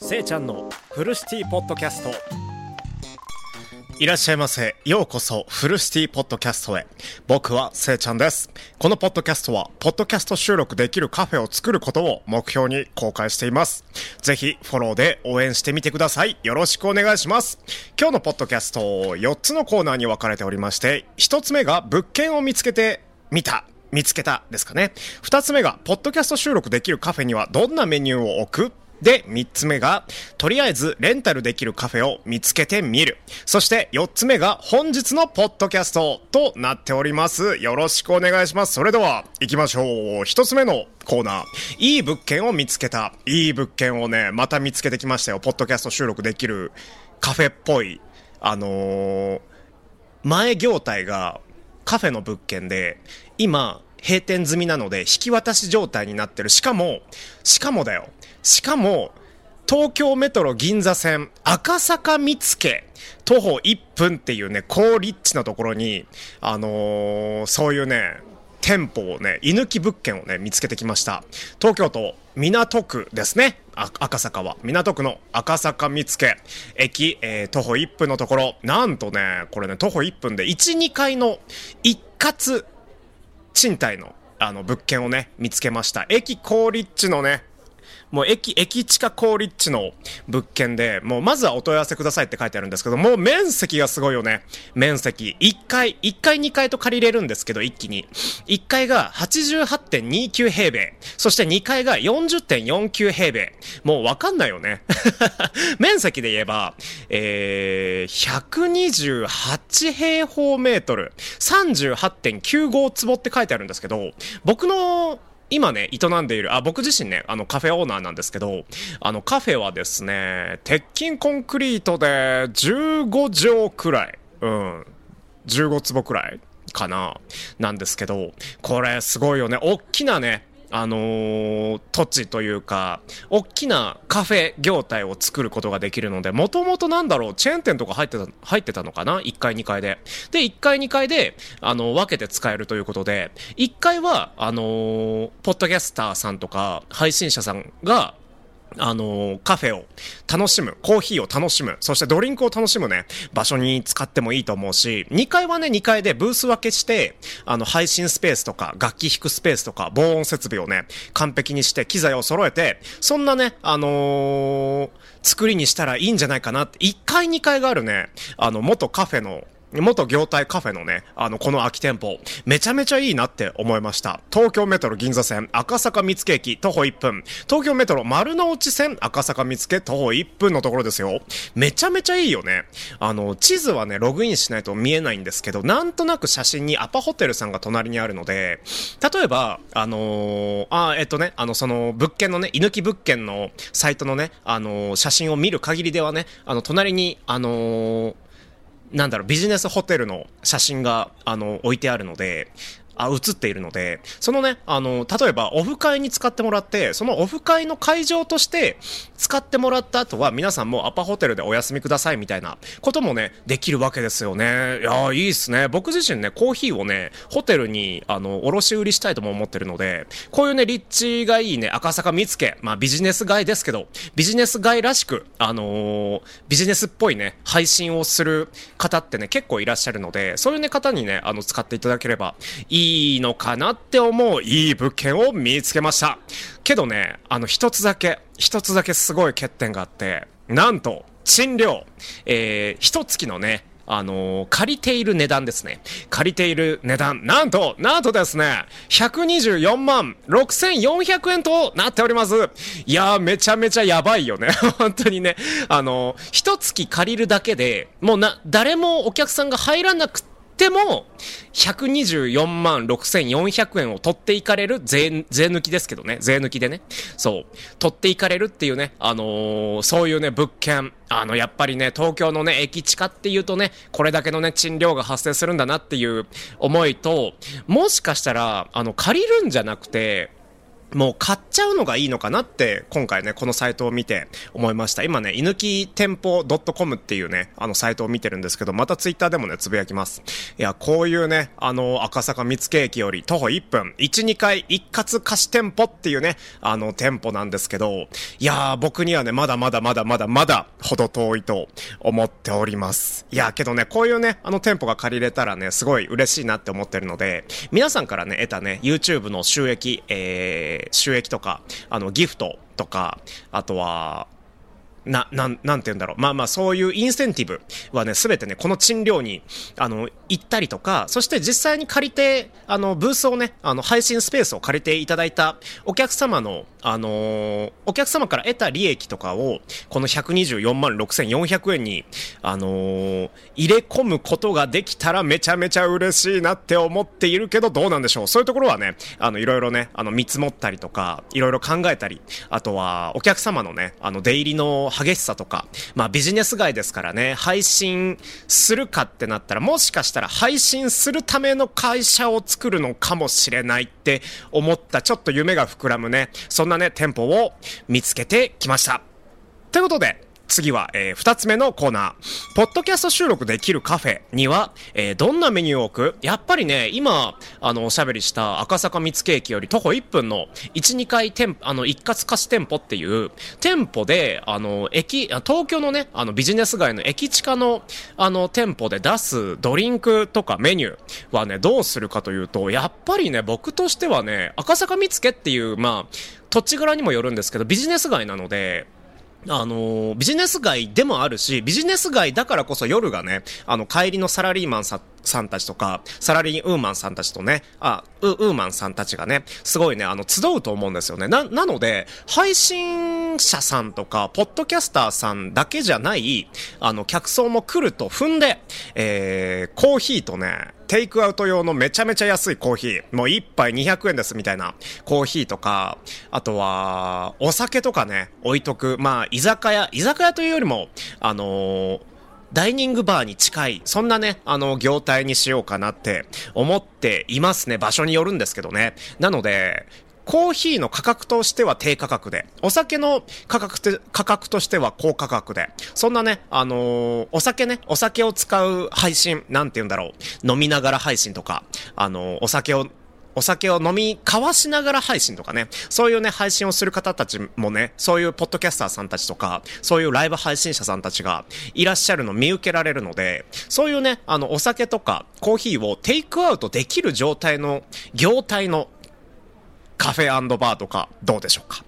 せいちゃんのフルシティポッドキャストいらっしゃいませ。ようこそ、フルシティポッドキャストへ。僕は、せいちゃんです。このポッドキャストは、ポッドキャスト収録できるカフェを作ることを目標に公開しています。ぜひ、フォローで応援してみてください。よろしくお願いします。今日のポッドキャスト、4つのコーナーに分かれておりまして、1つ目が、物件を見つけてみた。見つけたですかね。2つ目が、ポッドキャスト収録できるカフェにはどんなメニューを置くで、三つ目が、とりあえずレンタルできるカフェを見つけてみる。そして四つ目が本日のポッドキャストとなっております。よろしくお願いします。それでは行きましょう。一つ目のコーナー。いい物件を見つけた。いい物件をね、また見つけてきましたよ。ポッドキャスト収録できるカフェっぽい。あのー、前業態がカフェの物件で、今、閉店済みなので引き渡し状態になってる。しかも、しかもだよ。しかも、東京メトロ銀座線赤坂見附徒歩1分っていうね、高立地のところに、あのーそういうね、店舗をね、居抜き物件をね、見つけてきました。東京都港区ですね。赤坂は。港区の赤坂見附駅、えー徒歩1分のところ。なんとね、これね、徒歩1分で1、2階の一括賃貸のあの物件をね、見つけました。駅高立地のね、もう駅、駅地下高立地の物件で、もうまずはお問い合わせくださいって書いてあるんですけど、もう面積がすごいよね。面積。1階、1階2階と借りれるんですけど、一気に。1階が88.29平米。そして2階が40.49平米。もうわかんないよね。面積で言えば、えー、128平方メートル、38.95坪って書いてあるんですけど、僕の今ね、営んでいる、あ、僕自身ね、あの、カフェオーナーなんですけど、あの、カフェはですね、鉄筋コンクリートで15畳くらい、うん、15坪くらいかな、なんですけど、これすごいよね、おっきなね、あのー土地というか、大きなカフェ業態を作ることができるので、もともとなんだろう、チェーン店とか入ってた、入ってたのかな ?1 階、2階で。で、1階、2階で、あの、分けて使えるということで、1階は、あのーポッドキャスターさんとか、配信者さんが、あのカフェを楽しむ、コーヒーを楽しむ、そしてドリンクを楽しむね、場所に使ってもいいと思うし、2階はね、2階でブース分けして、あの、配信スペースとか、楽器弾くスペースとか、防音設備をね、完璧にして、機材を揃えて、そんなね、あのー作りにしたらいいんじゃないかなって、1階2階があるね、あの、元カフェの、元業態カフェのね、あの、この空き店舗、めちゃめちゃいいなって思いました。東京メトロ銀座線赤坂見附駅徒歩1分。東京メトロ丸の内線赤坂見附徒歩1分のところですよ。めちゃめちゃいいよね。あの、地図はね、ログインしないと見えないんですけど、なんとなく写真にアパホテルさんが隣にあるので、例えば、あのーあ、えっとね、あの、その、物件のね、居抜き物件のサイトのね、あのー写真を見る限りではね、あの、隣に、あのーなんだろう、ビジネスホテルの写真が、あの、置いてあるので、あ、写っているので、そのね、あの、例えばオフ会に使ってもらって、そのオフ会の会場として使ってもらった後は、皆さんもアパホテルでお休みくださいみたいなこともね、できるわけですよね。いやー、いいっすね。僕自身ね、コーヒーをね、ホテルに、あの、卸売りしたいとも思ってるので、こういうね、立地がいいね、赤坂見附、まあビジネス街ですけど、ビジネス街らしく、あのービジネスっぽいね、配信をする方ってね、結構いらっしゃるので、そういうね、方にね、あの、使っていただければいいいいのかなって思う、いい物件を見つけました。けどね、あの、一つだけ、一つだけすごい欠点があって、なんと、賃料、えー、一月のね、あのー借りている値段ですね。借りている値段。なんと、なんとですね、124万6400円となっております。いやー、めちゃめちゃやばいよね。本当にね。あのー一月借りるだけで、もうな、誰もお客さんが入らなくても、124万6400円を取っていかれる税、税抜きですけどね。税抜きでね。そう。取っていかれるっていうね、あのーそういうね、物件。あの、やっぱりね、東京のね、駅地下っていうとね、これだけのね、賃料が発生するんだなっていう思いと、もしかしたら、あの、借りるんじゃなくて、もう買っちゃうのがいいのかなって今回ねこのサイトを見て思いました。今ね犬き店舗 .com っていうねあのサイトを見てるんですけどまたツイッターでもねつぶやきます。いやこういうねあの赤坂見附駅より徒歩1分12回一括貸し店舗っていうねあの店舗なんですけどいやー僕にはねまだまだまだまだまだほど遠いと思っておりますいやけどねこういうねあの店舗が借りれたらねすごい嬉しいなって思ってるので皆さんからね得たね YouTube の収益えー収益とか、あの、ギフトとか、あとは、な、なん、なんて言うんだろう。まあまあ、そういうインセンティブはね、すべてね、この賃料に、あの、行ったりとか、そして実際に借りて、あの、ブースをね、あの、配信スペースを借りていただいたお客様の、あのー、お客様から得た利益とかを、この124万6400円に、あのー、入れ込むことができたらめちゃめちゃ嬉しいなって思っているけど、どうなんでしょう。そういうところはね、あの、いろいろね、あの、見積もったりとか、いろいろ考えたり、あとは、お客様のね、あの、出入りの激しさとか、まあ、ビジネス街ですからね、配信するかってなったら、もしかしたら配信するための会社を作るのかもしれないって思った、ちょっと夢が膨らむね、そんなね、店舗を見つけてきました。ということで、次は、えー、二つ目のコーナー。ポッドキャスト収録できるカフェには、えー、どんなメニューを置く？やっぱりね、今、あの、おしゃべりした赤坂見附駅より徒歩1分の1、2階店、あの、一括貸し店舗っていう、店舗で、あの、駅、東京のね、あの、ビジネス街の駅地下の、あの、店舗で出すドリンクとかメニューはね、どうするかというと、やっぱりね、僕としてはね、赤坂見附っていう、まあ、土地柄にもよるんですけど、ビジネス街なので、あのビジネス街でもあるし、ビジネス街だからこそ夜がね、あの、帰りのサラリーマンささんたちとか、サラリーウーマンさんたちとね、あ、ウーマンさんたちがね、すごいね、あの、集うと思うんですよね。な、なので、配信者さんとか、ポッドキャスターさんだけじゃない、あの、客層も来ると踏んで、えー、コーヒーとね、テイクアウト用のめちゃめちゃ安いコーヒー、もう一杯200円ですみたいなコーヒーとか、あとは、お酒とかね、置いとく。まあ、居酒屋、居酒屋というよりも、あのーダイニングバーに近い、そんなね、あの、業態にしようかなって思っていますね。場所によるんですけどね。なので、コーヒーの価格としては低価格で、お酒の価格て価格としては高価格で、そんなね、あのー、お酒ね、お酒を使う配信、なんて言うんだろう、飲みながら配信とか、あのー、お酒をお酒を飲み交わしながら配信とかね、そういうね、配信をする方たちもね、そういうポッドキャスターさんたちとか、そういうライブ配信者さんたちがいらっしゃるの見受けられるので、そういうね、あの、お酒とかコーヒーをテイクアウトできる状態の、業態のカフェバーとかどうでしょうか？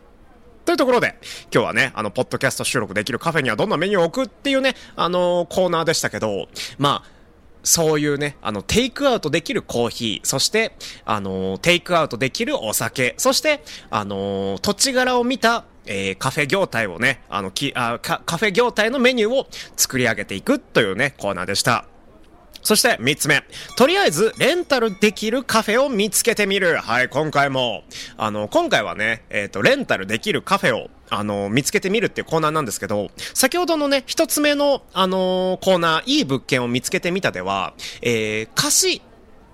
というところで、今日はね、あの、ポッドキャスト収録できるカフェにはどんなメニューを置くっていうね、あのー、コーナーでしたけど、まあ、そういうね、あの、テイクアウトできるコーヒー、そして、あのー、テイクアウトできるお酒、そして、あのー、土地柄を見た、えー、カフェ業態をね、あの、きあカフェ業態のメニューを作り上げていくというね、コーナーでした。そして3つ目。とりあえず、レンタルできるカフェを見つけてみる。はい、今回も、あの、今回はね、えっ、ー、と、レンタルできるカフェを、あの、見つけてみるっていうコーナーなんですけど、先ほどのね、一つ目の、あのー、コーナー、いい物件を見つけてみたでは、えー、貸し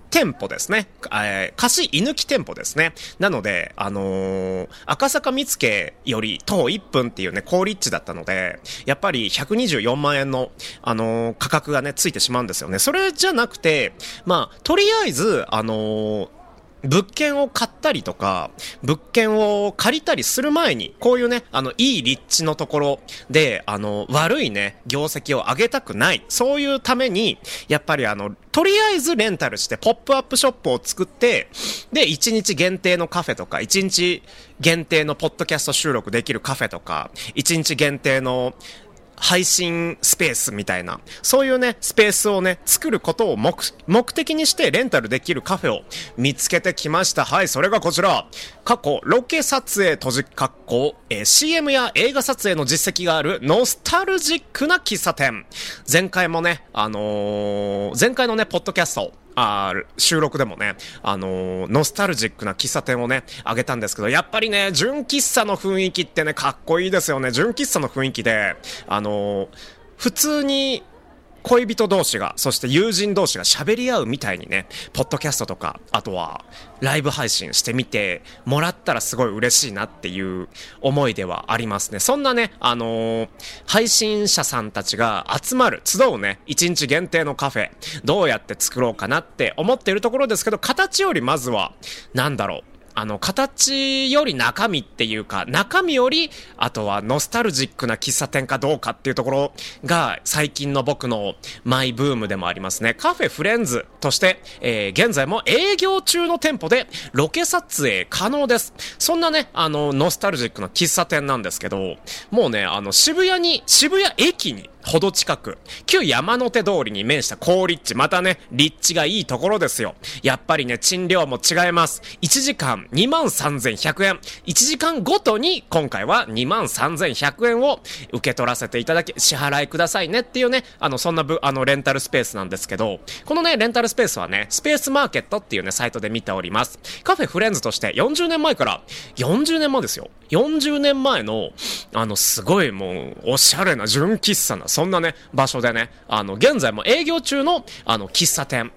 店舗ですね。えー、貸し居抜き店舗ですね。なので、あのー、赤坂見附より徒歩1分っていうね、高立地だったので、やっぱり124万円の、あのー、価格がね、ついてしまうんですよね。それじゃなくて、まあ、とりあえず、あのー物件を買ったりとか、物件を借りたりする前に、こういうね、あの、いい立地のところで、あの、悪いね、業績を上げたくない。そういうために、やっぱりあの、とりあえずレンタルして、ポップアップショップを作って、で、1日限定のカフェとか、1日限定のポッドキャスト収録できるカフェとか、1日限定の、配信スペースみたいな、そういうね、スペースをね、作ることを目目的にしてレンタルできるカフェを見つけてきました。はい、それがこちら。過去、ロケ撮影閉じ括弧、えー、CM や映画撮影の実績があるノスタルジックな喫茶店。前回もね、あのー、前回のね、ポッドキャスト、あ収録でもね、あのー、ノスタルジックな喫茶店をね、あげたんですけど、やっぱりね、純喫茶の雰囲気ってね、かっこいいですよね。純喫茶の雰囲気で、あのー、普通に、恋人同士が、そして友人同士が喋り合うみたいにね、ポッドキャストとか、あとは、ライブ配信してみてもらったらすごい嬉しいなっていう思いではありますね。そんなね、あのー、配信者さんたちが集まる、集うね、1日限定のカフェ、どうやって作ろうかなって思っているところですけど、形よりまずは、なんだろう、あの、形より中身っていうか、中身より、あとはノスタルジックな喫茶店かどうかっていうところが、最近の僕のマイブームでもありますね。カフェフレンズとして、えー、現在も営業中の店舗でロケ撮影可能です。そんなね、あの、ノスタルジックな喫茶店なんですけど、もうね、あの、渋谷に、渋谷駅に、ほど近く、旧山手通りに面した高立地、またね、立地がいいところですよ。やっぱりね、賃料も違います。1時間23,100円。1時間ごとに今回は23,100円を受け取らせていただき、支払いくださいねっていうね、あの、そんなぶ、あの、レンタルスペースなんですけど、このね、レンタルスペースはね、スペースマーケットっていうね、サイトで見ております。カフェフレンズとして40年前から、40年前ですよ。40年前の、あの、すごいもう、おしゃれな純喫茶な、そんなね、場所でね、あの、現在も営業中の、あの、喫茶店。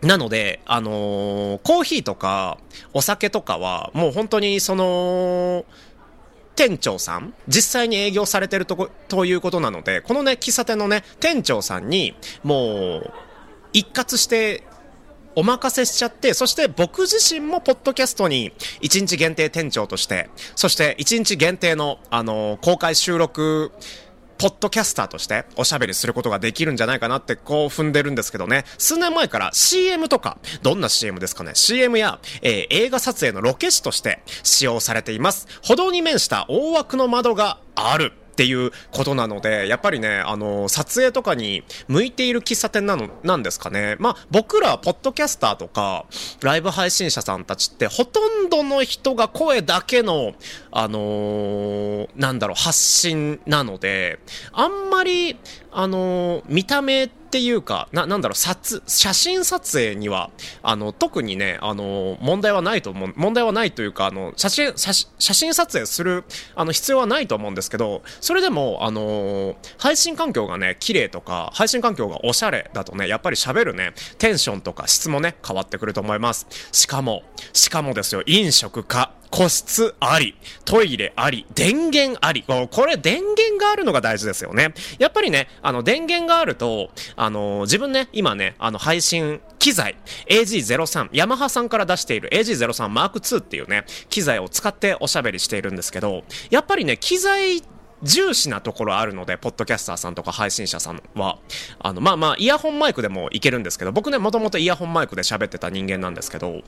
なので、あのー、コーヒーとか、お酒とかは、もう本当にその、店長さん、実際に営業されてるとこ、ということなので、このね、喫茶店のね、店長さんに、もう、一括してお任せしちゃって、そして僕自身もポッドキャストに1日限定店長として、そして1日限定の、あの公開収録、ポッドキャスターとしておしゃべりすることができるんじゃないかなってこう踏んでるんですけどね、数年前から CM とか、どんな CM ですかね、CM や、えー、映画撮影のロケ地として使用されています。歩道に面した大枠の窓がある。っていうことなので、やっぱりね、あの、撮影とかに向いている喫茶店なの、なんですかね。まあ、僕ら、ポッドキャスターとか、ライブ配信者さんたちって、ほとんどの人が声だけの、あのー、なんだろう、発信なので、あんまり、あのー、見た目ってっていうか、な、なんだろう、撮、写真撮影には、あの、特にね、あの、問題はないと思う、問題はないというか、あの、写真、写真撮影する、あの、必要はないと思うんですけど、それでも、あの、配信環境がね、綺麗とか、配信環境がおしゃれだとね、やっぱり喋るね、テンションとか質もね、変わってくると思います。しかも、しかもですよ、飲食か、個室あり、トイレあり、電源あり。これ電源があるのが大事ですよね。やっぱりね、あの電源があると、あの自分ね、今ね、あの配信機材 AG03、ヤマハさんから出している AG03M2 っていうね、機材を使っておしゃべりしているんですけど、やっぱりね、機材重視なところあるので、ポッドキャスターさんとか配信者さんは、あの、まあまあ、イヤホンマイクでもいけるんですけど、僕ね、もともとイヤホンマイクで喋ってた人間なんですけど、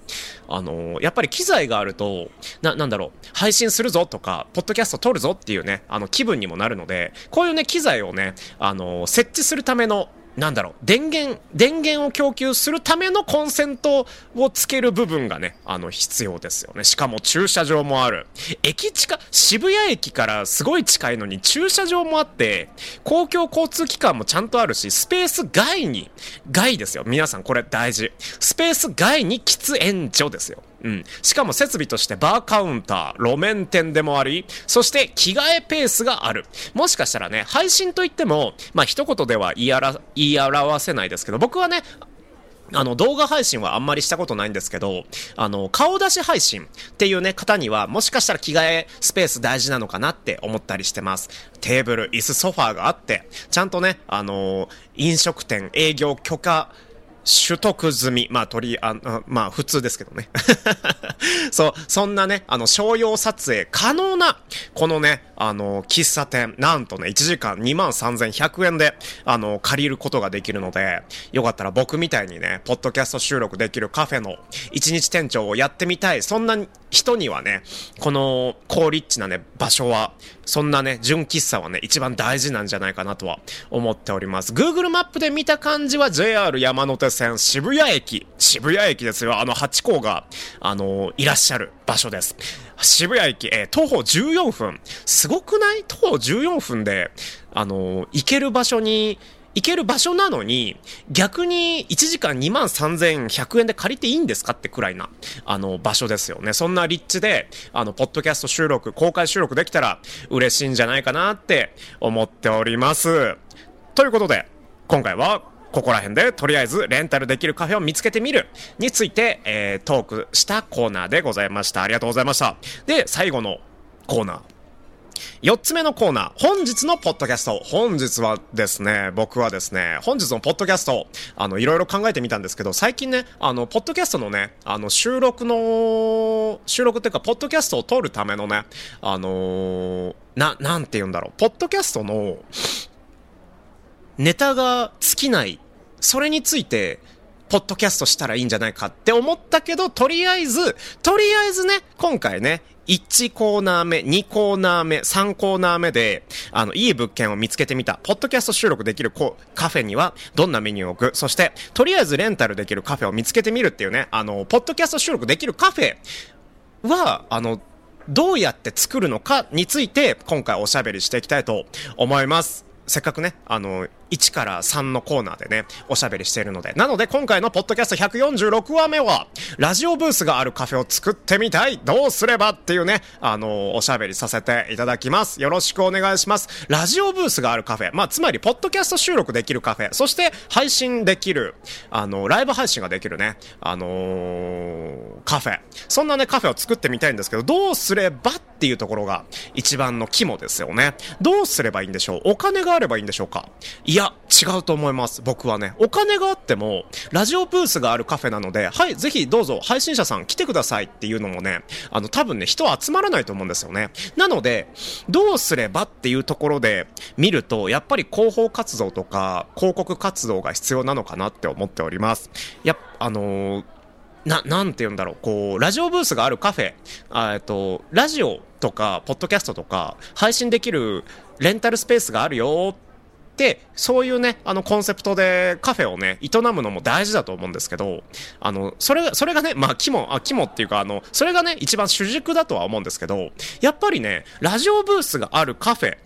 あの、やっぱり機材があると、な、なんだろう、配信するぞとか、ポッドキャスト撮るぞっていうね、あの、気分にもなるので、こういうね、機材をね、あの、設置するための、なんだろう、電源、電源を供給するためのコンセントをつける部分がね、あの、必要ですよね。しかも駐車場もある。駅近、渋谷駅からすごい近いのに駐車場もあって、公共交通機関もちゃんとあるし、スペース外に、外ですよ。皆さんこれ大事。スペース外に喫煙所ですよ。うん。しかも設備としてバーカウンター、路面店でもあり、そして着替えペースがある。もしかしたらね、配信といっても、まあ一言では言い言い言い表せないですけど、僕はね、あの、動画配信はあんまりしたことないんですけど、あの、顔出し配信っていうね、方には、もしかしたら着替えスペース大事なのかなって思ったりしてます。テーブル、椅子、ソファーがあって、ちゃんとね、あの、飲食店、営業許可、取得済み。まあ、取り、あ、まあ、普通ですけどね。そう、そんなね、あの、商用撮影可能な、このね、あの、喫茶店、なんとね、1時間23,100円で、あの、借りることができるので、よかったら僕みたいにね、ポッドキャスト収録できるカフェの1日店長をやってみたい、そんな人にはね、この高立地なね、場所は、そんなね、純喫茶はね、一番大事なんじゃないかなとは思っております。Google マップで見た感じは JR 山手線渋谷駅、渋谷駅ですよ。あの、ハチ公が、あのいらっしゃる場所です。渋谷駅、えー、徒歩14分。すごくない？徒歩14分で、あの行ける場所に、行ける場所なのに、逆に1時間2万3100円で借りていいんですかってくらいな、あの、場所ですよね。そんな立地で、あの、ポッドキャスト収録、公開収録できたら嬉しいんじゃないかなって思っております。ということで、今回はここら辺でとりあえずレンタルできるカフェを見つけてみるについて、えー、トークしたコーナーでございました。ありがとうございました。で、最後のコーナー。4つ目のコーナー、本日のポッドキャスト。本日はですね、僕はですね、本日のポッドキャスト、あの、いろいろ考えてみたんですけど、最近ね、あの、ポッドキャストのね、あの、収録の、収録っていうか、ポッドキャストを撮るためのね、あのー、な、なんて言うんだろう、ポッドキャストの、ネタが尽きない。それについて、ポッドキャストしたらいいんじゃないかって思ったけど、とりあえず、とりあえずね、今回ね、1コーナー目、2コーナー目、3コーナー目で、あの、いい物件を見つけてみた。ポッドキャスト収録できるカフェには、どんなメニューを置く。そして、とりあえずレンタルできるカフェを見つけてみるっていうね、あの、ポッドキャスト収録できるカフェは、あの、どうやって作るのかについて、今回おしゃべりしていきたいと思います。せっかくね、あの、1から3のコーナーでね、おしゃべりしているので。なので今回のポッドキャスト146話目は、ラジオブースがあるカフェを作ってみたいどうすればっていうね、あの、おしゃべりさせていただきます。よろしくお願いします。ラジオブースがあるカフェ。まあ、つまり、ポッドキャスト収録できるカフェ。そして、配信できる、あの、ライブ配信ができるね、あのー、カフェ。そんなね、カフェを作ってみたいんですけど、どうすればっていうところが一番の肝ですよね。どうすればいいんでしょう？お金があればいいんでしょうか？いや、や違うと思います。僕はね。お金があっても、ラジオブースがあるカフェなので、はい、ぜひどうぞ配信者さん来てくださいっていうのもね、あの、多分ね、人集まらないと思うんですよね。なので、どうすればっていうところで見ると、やっぱり広報活動とか、広告活動が必要なのかなって思っております。やあのーな、なんて言うんだろう、こう、ラジオブースがあるカフェ、えっと、ラジオとか、ポッドキャストとか、配信できるレンタルスペースがあるよっで、そういうね、あのコンセプトでカフェをね、営むのも大事だと思うんですけど、あの、それ、それがね、まあ、肝、あ、肝っていうか、あの、それがね、一番主軸だとは思うんですけど、やっぱりね、ラジオブースがあるカフェ、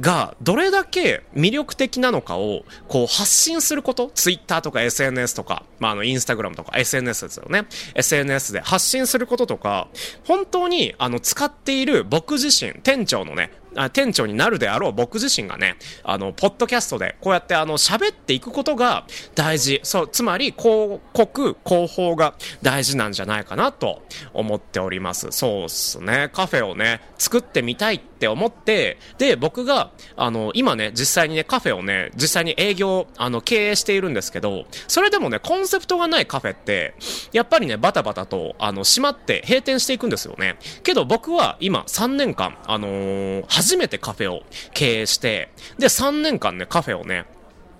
がどれだけ魅力的なのかをこう発信すること、ツイッターとか SNS とか、まあ、あのインスタグラムとか SNS ですよね。SNS で発信することとか、本当にあの使っている僕自身、店長のね、店長になるであろう僕自身がね、あの、ポッドキャストでこうやってあの、喋っていくことが大事。そう、つまり広告、広報が大事なんじゃないかなと思っております。そうっすね。カフェをね、作ってみたいって思って、で、僕が、あの、今ね、実際にね、カフェをね、実際に営業、あの、経営しているんですけど、それでもね、コンセプトがないカフェって、やっぱりね、バタバタと、あの、閉まって閉店していくんですよね。けど僕は今3年間、あのー、初めてカフェを経営して、で、3年間ね、カフェをね、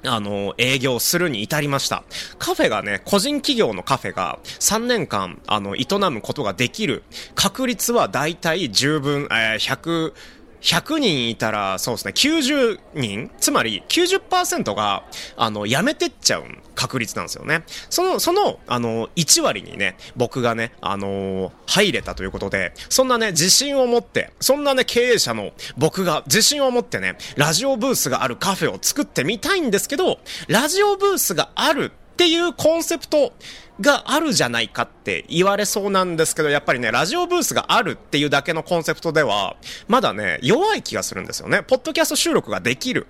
あの、営業するに至りました。カフェがね、個人企業のカフェが3年間、あの、営むことができる確率はだいたい十分、えー、100、100人いたら、そうですね、90人つまり90%が、あの、辞めてっちゃう確率なんですよね。その、その、あの、1割にね、僕がね、あのー、入れたということで、そんなね、自信を持って、そんなね、経営者の僕が自信を持ってね、ラジオブースがあるカフェを作ってみたいんですけど、ラジオブースがあるっていうコンセプトがあるじゃないかって言われそうなんですけど、やっぱりね、ラジオブースがあるっていうだけのコンセプトでは、まだね、弱い気がするんですよね。ポッドキャスト収録ができる。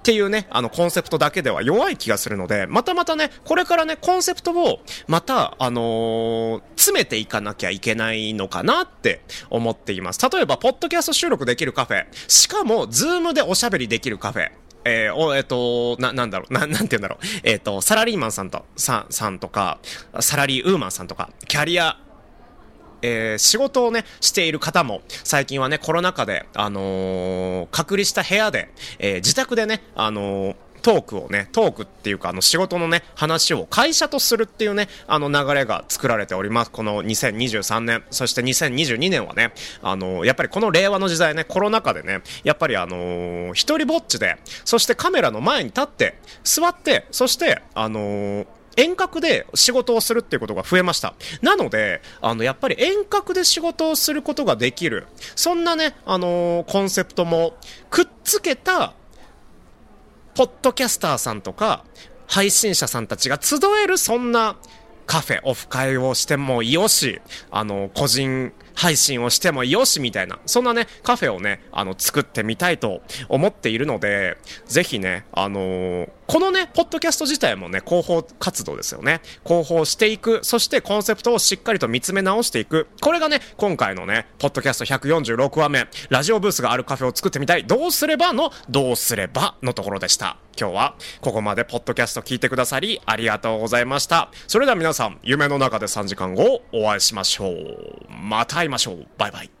っていうね、あの、コンセプトだけでは弱い気がするので、またまたね、これからね、コンセプトを、また、あのー、詰めていかなきゃいけないのかなって思っています。例えば、ポッドキャスト収録できるカフェ、しかも、 Zoomでおしゃべりできるカフェ、えー、お、えっ、ー、と、な、なんだろう、な、なんて言うんだろう。えっ、ー、と、サラリーマンさんと、さ、さんとか、サラリーウーマンさんとか、キャリア、えー、仕事をね、している方も、最近はね、コロナ禍で、あの、隔離した部屋で、えー、自宅でね、あのトークをね、トークっていうか、あの、仕事のね、話を会社とするっていうね、あの流れが作られております。この2023年、そして2022年はね、あの、やっぱりこの令和の時代ね、コロナ禍でね、やっぱりあのー、一人ぼっちで、そしてカメラの前に立って、座って、そして、あのー遠隔で仕事をするっていうことが増えました。なので、あの、やっぱり遠隔で仕事をすることができる。そんなね、あのー、コンセプトもくっつけたポッドキャスターさんとか、配信者さんたちが集えるそんなカフェ、オフ会をしてもよし、あの、個人配信をしてもよしみたいな、そんなね、カフェをね、あの、作ってみたいと思っているので、ぜひね、あのー、このね、ポッドキャスト自体もね、広報活動ですよね。広報していく、そしてコンセプトをしっかりと見つめ直していく。これがね、今回のね、ポッドキャスト146話目、ラジオブースがあるカフェを作ってみたい、どうすればの、どうすればのところでした。今日は、ここまでポッドキャスト聞いてくださり、ありがとうございました。それでは皆さん、夢の中で3時間後、お会いしましょう。また会いましょう。バイバイ。